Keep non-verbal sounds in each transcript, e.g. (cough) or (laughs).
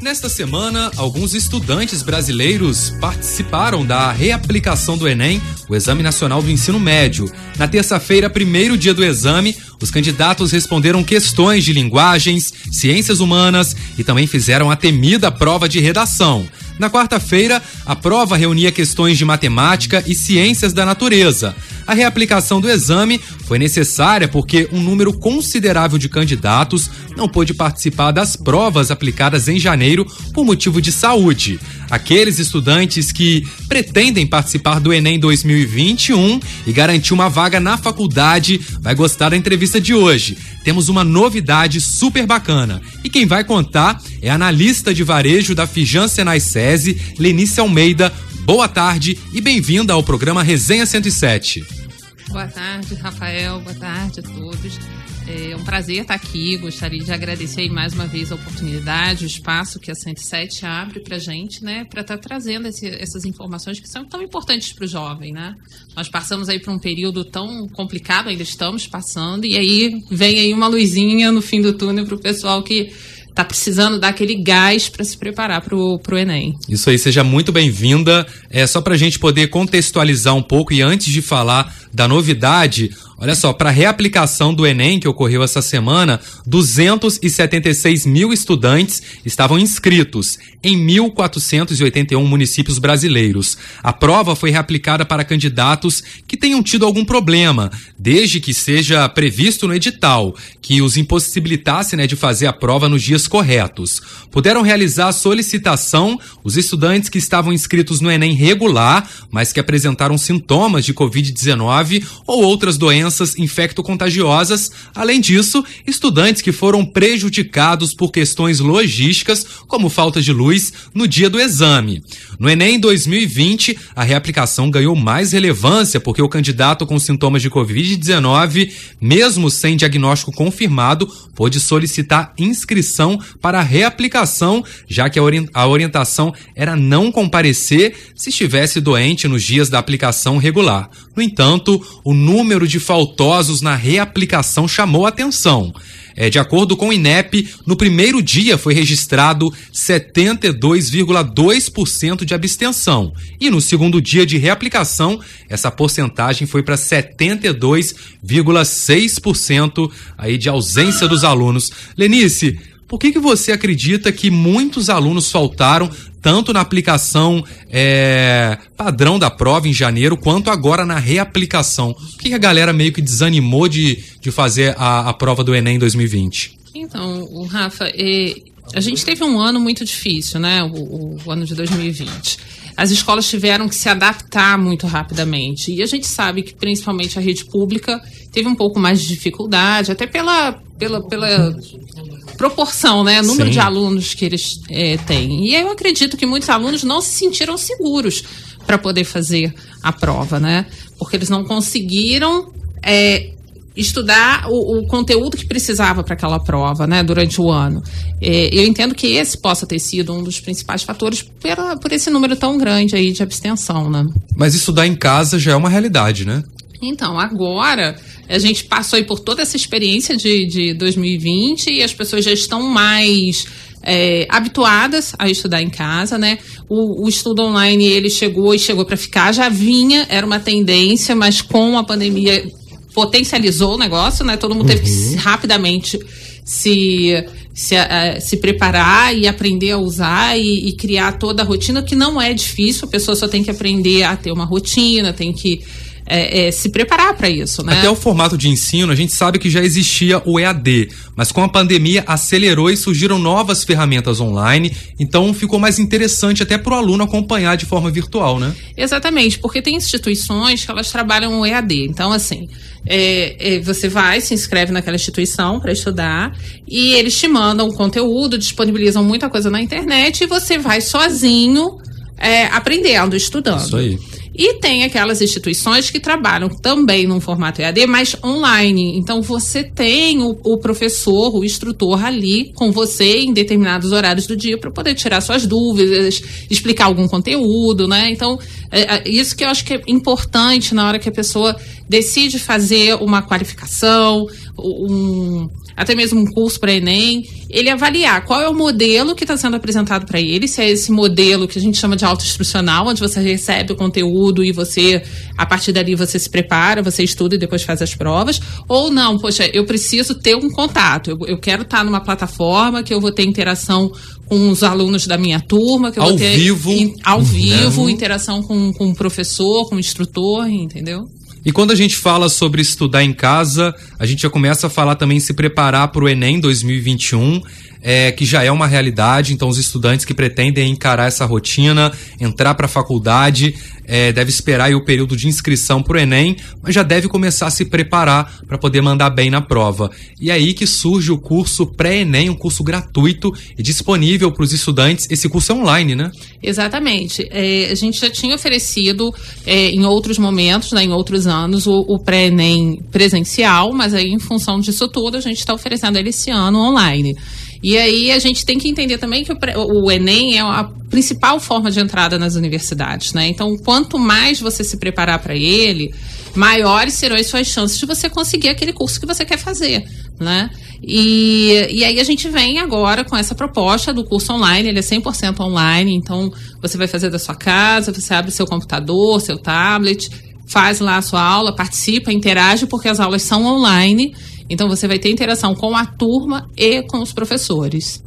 Nesta semana, alguns estudantes brasileiros participaram da reaplicação do Enem, o Exame Nacional do Ensino Médio. Na terça-feira, primeiro dia do exame, os candidatos responderam questões de linguagens, ciências humanas e também fizeram a temida prova de redação. Na quarta-feira, a prova reunia questões de matemática e ciências da natureza. A reaplicação do exame foi necessária porque um número considerável de candidatos não pôde participar das provas aplicadas em janeiro por motivo de saúde. Aqueles estudantes que pretendem participar do Enem 2021 e garantir uma vaga na faculdade vai gostar da entrevista de hoje. Temos uma novidade super bacana. E quem vai contar é a analista de varejo da Fijan Senai SESI, Lenice Almeida. Boa tarde e bem-vinda ao programa Resenha 107. Boa tarde, Rafael. Boa tarde a todos. É um prazer estar aqui. Gostaria de agradecer mais uma vez a oportunidade, o espaço que a 107 abre para a gente, né, para estar trazendo esse, essas informações que são tão importantes para o jovem, né? Nós passamos aí por um período tão complicado, ainda estamos passando, e aí vem aí uma luzinha no fim do túnel para o pessoal que está precisando dar aquele gás para se preparar para o Enem. Isso aí, seja muito bem-vinda. É só para a gente poder contextualizar um pouco e antes de falar da novidade, Olha só, para a reaplicação do Enem, que ocorreu essa semana, 276 mil estudantes estavam inscritos em 1.481 municípios brasileiros. A prova foi reaplicada para candidatos que tenham tido algum problema, desde que seja previsto no edital, que os impossibilitasse né, de fazer a prova nos dias corretos. Puderam realizar a solicitação os estudantes que estavam inscritos no Enem regular, mas que apresentaram sintomas de Covid-19 ou outras doenças infecto-contagiosas. Além disso, estudantes que foram prejudicados por questões logísticas, como falta de luz, no dia do exame. No Enem 2020, a reaplicação ganhou mais relevância porque o candidato com sintomas de Covid-19, mesmo sem diagnóstico confirmado, pôde solicitar inscrição para reaplicação, já que a orientação era não comparecer se estivesse doente nos dias da aplicação regular. No entanto, o número de faltosos na reaplicação chamou atenção. É, de acordo com o INEP, no primeiro dia foi registrado 72,2% de abstenção. E no segundo dia de reaplicação, essa porcentagem foi para 72,6% aí de ausência dos alunos. Lenice, por que, que você acredita que muitos alunos faltaram tanto na aplicação é, padrão da prova em janeiro, quanto agora na reaplicação? Por que, que a galera meio que desanimou de, de fazer a, a prova do Enem 2020? Então, Rafa, a gente teve um ano muito difícil, né? O, o, ano de 2020. As escolas tiveram que se adaptar muito rapidamente. E a gente sabe que, principalmente, a rede pública teve um pouco mais de dificuldade, até pela, pela, pela proporção, né? Número Sim. de alunos que eles é, têm. E eu acredito que muitos alunos não se sentiram seguros para poder fazer a prova, né? Porque eles não conseguiram é, estudar o, o, conteúdo que precisava para aquela prova, né, durante o ano. É, eu entendo que esse possa ter sido um dos principais fatores pela, por esse número tão grande aí de abstenção, né? Mas estudar em casa já é uma realidade, né? Então, agora a gente passou aí por toda essa experiência de, de 2020 e as pessoas já estão mais é, habituadas a estudar em casa, né? O, o, estudo online ele chegou e chegou para ficar, já vinha, era uma tendência, mas com a pandemia potencializou o negócio, né? Todo mundo uhum. teve que uhum. rapidamente se se, uh, se preparar e aprender a usar e, e, criar toda a rotina, que não é difícil, a pessoa só tem que aprender a ter uma rotina, tem que é, é, se preparar para isso, né? Até o formato de ensino, a gente sabe que já existia o EAD, mas com a pandemia acelerou e surgiram novas ferramentas online, então ficou mais interessante até para o aluno acompanhar de forma virtual, né? Exatamente, porque tem instituições que elas trabalham o EAD, então assim, é, é, você vai, se inscreve naquela instituição para estudar e eles te mandam conteúdo, disponibilizam muita coisa na internet e você vai sozinho é, aprendendo, estudando. Isso aí. E tem aquelas instituições que trabalham também num formato EAD, mas online. Então você tem o, o professor, o instrutor ali com você em determinados horários do dia para poder tirar suas dúvidas, explicar algum conteúdo, né? Então, é, é, isso que eu acho que é importante na hora que a pessoa decide fazer uma qualificação, um até mesmo um curso para Enem, ele avaliar qual é o modelo que está sendo apresentado para ele, se é esse modelo que a gente chama de autoinstrucional, onde você recebe o conteúdo e você, a partir dali, você se prepara, você estuda e depois faz as provas, ou não, poxa, eu preciso ter um contato, eu, eu quero estar tá numa plataforma que eu vou ter interação com os alunos da minha turma, que eu ao vou ter vivo, in, ao vivo, né? interação com, com o professor, com o instrutor, entendeu? E quando a gente fala sobre estudar em casa, a gente já começa a falar também se preparar para o Enem 2021, é, que já é uma realidade. Então, os estudantes que pretendem encarar essa rotina, entrar para a faculdade, é, deve esperar o período de inscrição para o Enem, mas já deve começar a se preparar para poder mandar bem na prova. E é aí que surge o curso pré-Enem, um curso gratuito e disponível para os estudantes. Esse curso é online, né? Exatamente. É, a gente já tinha oferecido é, em outros momentos, né, em outros anos, o, o pré-ENEM presencial, mas aí, em função disso tudo, a gente está oferecendo ele esse ano online. E aí a gente tem que entender também que o, o, Enem é a principal forma de entrada nas universidades, né? Então, quanto mais você se preparar para ele, maiores serão as suas chances de você conseguir aquele curso que você quer fazer, né? E, e aí a gente vem agora com essa proposta do curso online, ele é 100% online, então você vai fazer da sua casa, você abre seu computador, seu tablet, faz lá a sua aula, participa, interage, porque as aulas são online, então você vai ter interação com a turma e com os professores.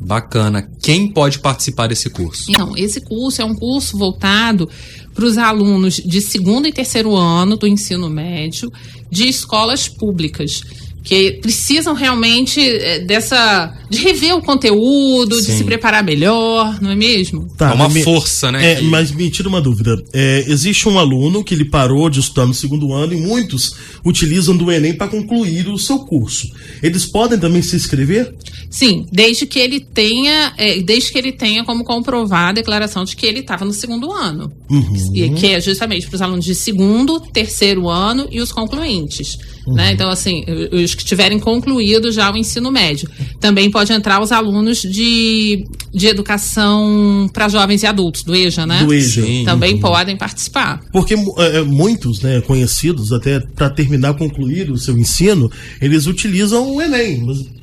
Bacana. Quem pode participar desse curso? Então, esse curso é um curso voltado para os alunos de segundo e terceiro ano do ensino médio de escolas públicas que precisam realmente é, dessa de rever o conteúdo, Sim. de se preparar melhor, não é mesmo? Tá, é uma me, força, né? É, que... Mas me tira uma dúvida. É, existe um aluno que ele parou de estudar no segundo ano e muitos utilizam do Enem para concluir o seu curso. Eles podem também se inscrever? Sim, desde que ele tenha, é, desde que ele tenha como comprovar a declaração de que ele estava no segundo ano, uhum. e que é justamente para os alunos de segundo, terceiro ano e os concluintes. Uhum. Né? Então, assim, os que tiverem concluído já o ensino médio. Também pode entrar os alunos de, de educação para jovens e adultos, do EJA, né? Do EJA. Sim. Também uhum. podem participar. Porque é, muitos, né, conhecidos, até para terminar, concluir o seu ensino, eles utilizam o Enem. Mas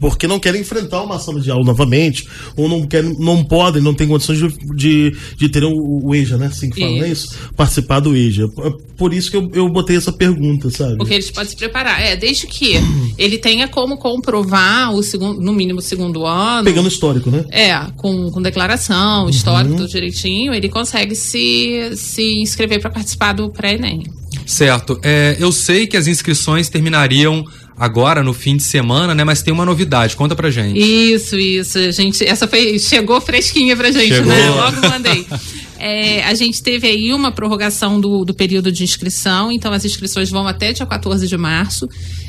porque não querem enfrentar uma sala de aula novamente, ou não querem, não podem, não têm condições de, de, de ter o, o EJA, né? Assim que fala, não é isso? Participar do EJA. É por isso que eu, eu botei essa pergunta, sabe? Porque eles podem se preparar. É, desde que (clears throat) ele tenha como comprovar o segundo, no mínimo o segundo ano. Pegando histórico, né? É, com, com declaração, uhum. histórico, tudo direitinho, ele consegue se, se inscrever para participar do pré-ENEM. Certo. É, eu sei que as inscrições terminariam agora no fim de semana, né? Mas tem uma novidade, conta pra gente. Isso, isso. Gente, essa foi chegou fresquinha pra gente, chegou. né? Logo mandei. (laughs) É, a gente teve aí uma prorrogação do, do período de inscrição, então as inscrições vão até dia 14 de março.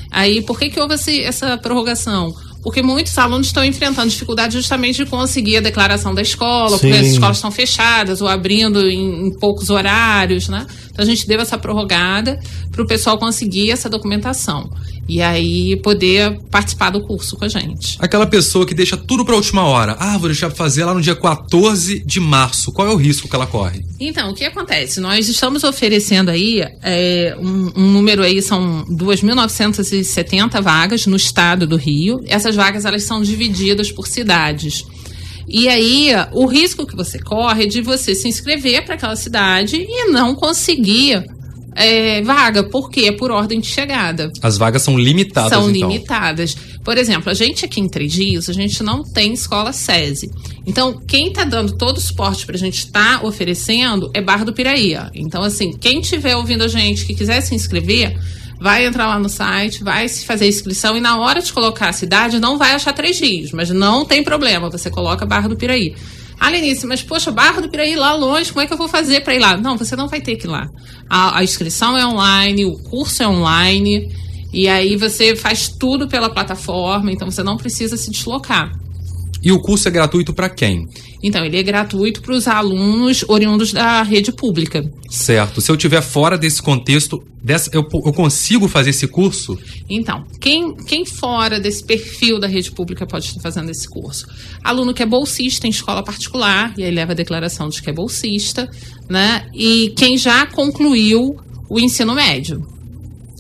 Aí, por que, que houve essa prorrogação? Porque muitos alunos estão enfrentando dificuldade justamente de conseguir a declaração da escola, Sim. porque as escolas estão fechadas ou abrindo em, em poucos horários, né? Então a gente deu essa prorrogada para o pessoal conseguir essa documentação e aí poder participar do curso com a gente. Aquela pessoa que deixa tudo para a última hora. Ah, vou deixar fazer lá no dia 14 de março. Qual é o risco que ela corre? Então, o que acontece? Nós estamos oferecendo aí é, um, um, número aí, são 2.970 vagas no estado do Rio. Essas vagas, elas são divididas por cidades. E aí, o risco que você corre é de você se inscrever para aquela cidade e não conseguir é, vaga, porque é por ordem de chegada. As vagas são limitadas, São então. limitadas. Por exemplo, a gente aqui em Três Dias, a gente não tem escola SESI. Então, quem está dando todo o suporte para a gente estar tá oferecendo é Barra do Piraía. Então, assim, quem estiver ouvindo a gente que quiser se inscrever, vai entrar lá no site, vai se fazer a inscrição e na hora de colocar a cidade não vai achar Três Dias, mas não tem problema, você coloca Barra do Piraí. Ah, Lenice, mas poxa, Barra do Piraí lá longe, como é que eu vou fazer para ir lá? Não, você não vai ter que ir lá. A, a inscrição é online, o curso é online, e aí você faz tudo pela plataforma, então você não precisa se deslocar. E o curso é gratuito para quem? Então, ele é gratuito para os alunos oriundos da rede pública. Certo. Se eu estiver fora desse contexto, dessa, eu, eu, consigo fazer esse curso? Então, quem, quem fora desse perfil da rede pública pode estar fazendo esse curso? Aluno que é bolsista em escola particular, e aí leva a declaração de que é bolsista, né? E quem já concluiu o ensino médio.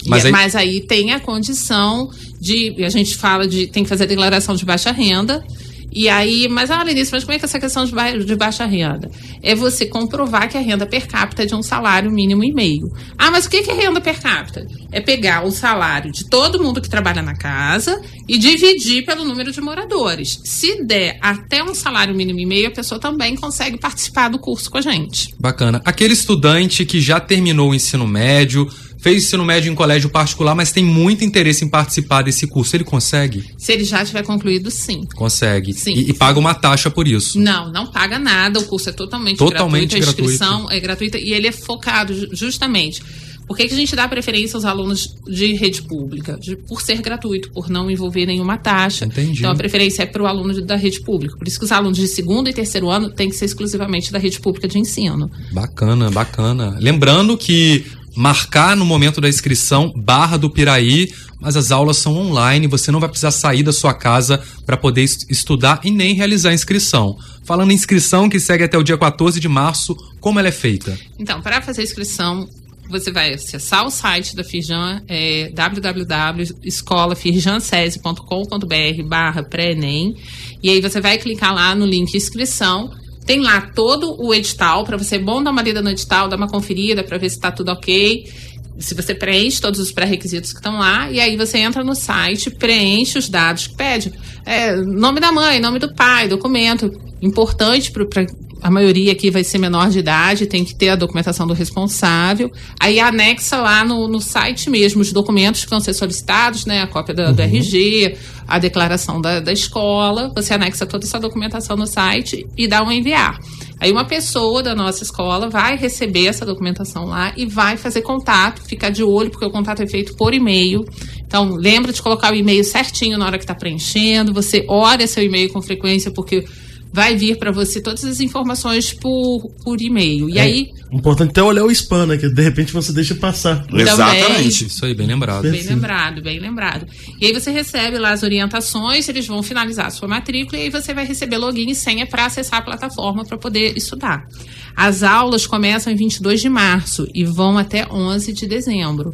Mas, aí... mas aí tem a condição de. A gente fala de. tem que fazer a declaração de baixa renda. E aí, mas ah, Lenice, mas como é que é essa questão de, ba de baixa renda? É você comprovar que a renda per capita é de um salário mínimo e meio. Ah, mas o que é renda per capita? É pegar o salário de todo mundo que trabalha na casa e dividir pelo número de moradores. Se der até um salário mínimo e meio, a pessoa também consegue participar do curso com a gente. Bacana. Aquele estudante que já terminou o ensino médio, fez ensino médio em colégio particular, mas tem muito interesse em participar desse curso. Ele consegue? Se ele já tiver concluído, sim. Consegue. Sim. E, e paga uma taxa por isso? Não, não paga nada. O curso é totalmente, totalmente gratuito. A inscrição gratuito. é gratuita e ele é focado justamente. Por que, que a gente dá preferência aos alunos de rede pública? De, por ser gratuito, por não envolver nenhuma taxa. Entendi. Então a preferência é para o aluno da rede pública. Por isso que os alunos de segundo e terceiro ano têm que ser exclusivamente da rede pública de ensino. Bacana, bacana. Lembrando que marcar no momento da inscrição Barra do Piraí, mas as aulas são online, você não vai precisar sair da sua casa para poder estudar e nem realizar a inscrição. Falando em inscrição, que segue até o dia 14 de março, como ela é feita? Então, para fazer a inscrição, você vai acessar o site da Firjan, é www.escolafirjansese.com.br barra pré-ENEM, e aí você vai clicar lá no link inscrição, tem lá todo o edital para você bom dar uma lida no edital, dar uma conferida para ver se está tudo ok. Se você preenche todos os pré-requisitos que estão lá, e aí você entra no site, preenche os dados que pede. É, nome da mãe, nome do pai, documento. Importante para a maioria aqui vai ser menor de idade, tem que ter a documentação do responsável. Aí anexa lá no, no site mesmo os documentos que vão ser solicitados, né? A cópia do, uhum. do RG, a declaração da, da escola. Você anexa toda essa documentação no site e dá um enviar. Aí uma pessoa da nossa escola vai receber essa documentação lá e vai fazer contato, ficar de olho, porque o contato é feito por e-mail. Então, lembra de colocar o e-mail certinho na hora que está preenchendo. Você olha seu e-mail com frequência, porque vai vir para você todas as informações por, por e-mail. E é, aí. Importante até olhar o spam, né? Que de repente você deixa passar. Exatamente. Isso aí, bem lembrado. Bem lembrado, bem lembrado. E aí você recebe lá as orientações, eles vão finalizar a sua matrícula e aí você vai receber login e senha para acessar a plataforma para poder estudar. As aulas começam em 22 de março e vão até 11 de dezembro.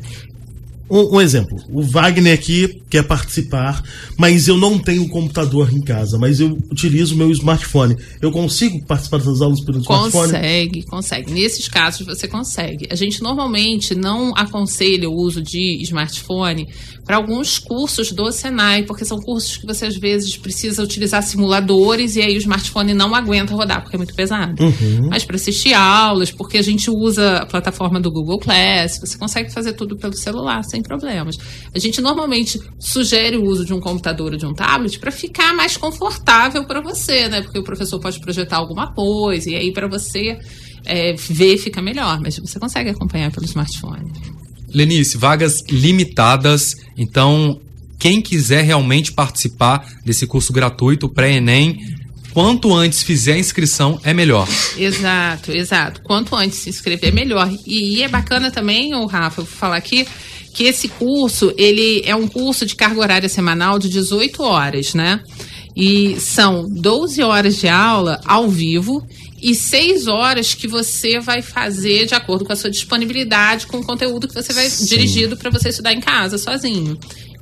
Um, um, exemplo, o Wagner aqui quer participar, mas eu não tenho computador em casa, mas eu utilizo meu smartphone. Eu consigo participar das aulas pelo smartphone? Consegue, consegue. Nesses casos você consegue. A gente normalmente não aconselha o uso de smartphone para alguns cursos do Senai, porque são cursos que você às vezes precisa utilizar simuladores e aí o smartphone não aguenta rodar porque é muito pesado. Uhum. Mas para assistir aulas, porque a gente usa a plataforma do Google Class, você consegue fazer tudo pelo celular sem problemas. A gente normalmente sugere o uso de um computador ou de um tablet para ficar mais confortável para você, né? Porque o professor pode projetar alguma coisa e aí para você é, ver fica melhor, mas você consegue acompanhar pelo smartphone. Lenice, vagas limitadas, então quem quiser realmente participar desse curso gratuito pré-ENEM, quanto antes fizer a inscrição é melhor. Exato, exato. Quanto antes se inscrever é melhor. E, e é bacana também, o Rafa, vou falar aqui, que esse curso, ele é um curso de carga horária semanal de 18 horas, né? E são 12 horas de aula ao vivo e 6 horas que você vai fazer de acordo com a sua disponibilidade, com o conteúdo que você vai Sim. dirigido para você estudar em casa sozinho.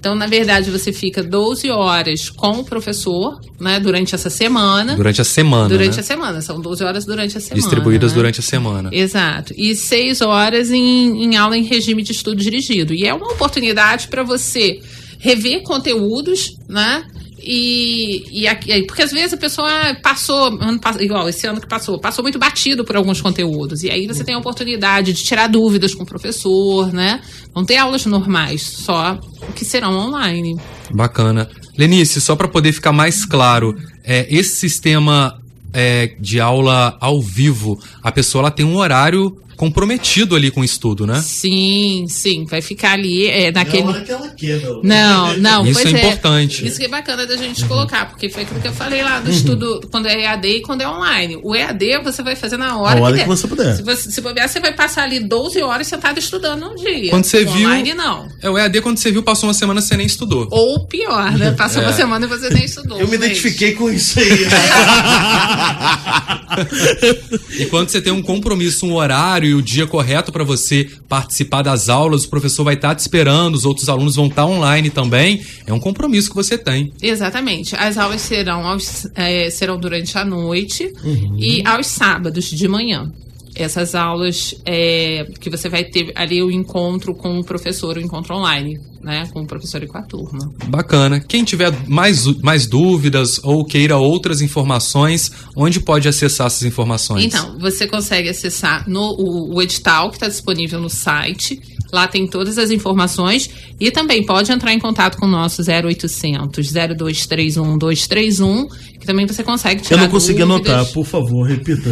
Então, na verdade, você fica 12 horas com o professor, né, durante essa semana. Durante a semana. Durante né? a semana. São 12 horas durante a semana. Distribuídas né? durante a semana. Exato. E 6 horas em, em aula em regime de estudo dirigido. E é uma oportunidade para você rever conteúdos, né? E, e aqui, porque às vezes a pessoa passou, igual esse ano que passou, passou muito batido por alguns conteúdos. E aí você tem a oportunidade de tirar dúvidas com o professor, né? Não ter aulas normais, só que serão online. Bacana. Lenice, só para poder ficar mais claro, é, esse sistema é, de aula ao vivo, a pessoa ela tem um horário comprometido ali com o estudo, né? Sim, sim, vai ficar ali é, naquele. Na hora que ela quer, não. Não, não, Isso é, é, importante. Isso que é bacana da gente uhum. colocar, porque foi aquilo que eu falei lá do uhum. estudo quando é EAD e quando é online. O EAD você vai fazer na hora, hora que, que você puder. Se você se bobear, você vai passar ali 12 horas sentado estudando um dia. Quando você o viu. Online não. É o EAD quando você viu, passou uma semana você nem estudou. Ou pior, né? (laughs) Passou é. uma semana e você nem estudou. Eu me identifiquei com isso aí. (laughs) e quando você tem um compromisso, um horário e o dia correto para você participar das aulas, o professor vai estar tá te esperando, os outros alunos vão estar tá online também. É um compromisso que você tem. Exatamente. As aulas serão, aos, é, serão durante a noite uhum. e aos sábados de manhã essas aulas é, que você vai ter ali o encontro com o professor, o encontro online, né? Com o professor e com a turma. Bacana. Quem tiver mais, mais dúvidas ou queira outras informações, onde pode acessar essas informações? Então, você consegue acessar no, o, o edital que está disponível no site. Lá tem todas as informações e também pode entrar em contato com o nosso 0800 0231 231 que também você consegue tirar Eu não consegui dúvidas. anotar, por favor, repita.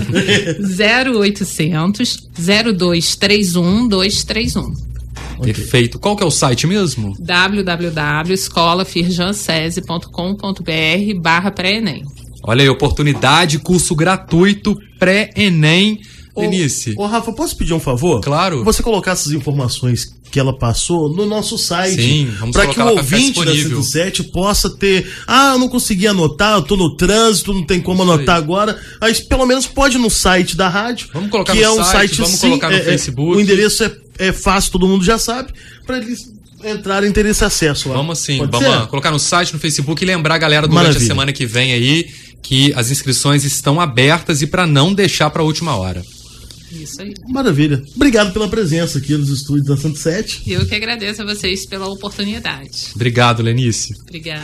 0800 0231 231. Perfeito. Qual que é o site mesmo? www.escolafirjancese.com.br barra pré-ENEM. Olha aí, oportunidade, curso gratuito pré-ENEM Denise. Ô, Rafa, posso pedir um favor? Claro. Você colocar essas informações que ela passou no nosso site. Sim, vamos Para que o ouvinte da 107 possa ter. Ah, eu não consegui anotar, eu tô no trânsito, não tem como Isso anotar aí. agora. Mas pelo menos pode ir no site da rádio. Vamos colocar que no é um site, vamos sim, colocar no é, é Facebook. o endereço é, é fácil, todo mundo já sabe. Para eles entrarem ter esse acesso lá. Vamos sim, Pode vamos ser? colocar no site, no Facebook e lembrar a galera durante Maravilha. a semana que vem aí que as inscrições estão abertas e para não deixar para a última hora. Isso aí. Maravilha. Obrigado pela presença aqui nos estúdios da 107. Eu que agradeço a vocês pela oportunidade. Obrigado, Lenice. Obrigada.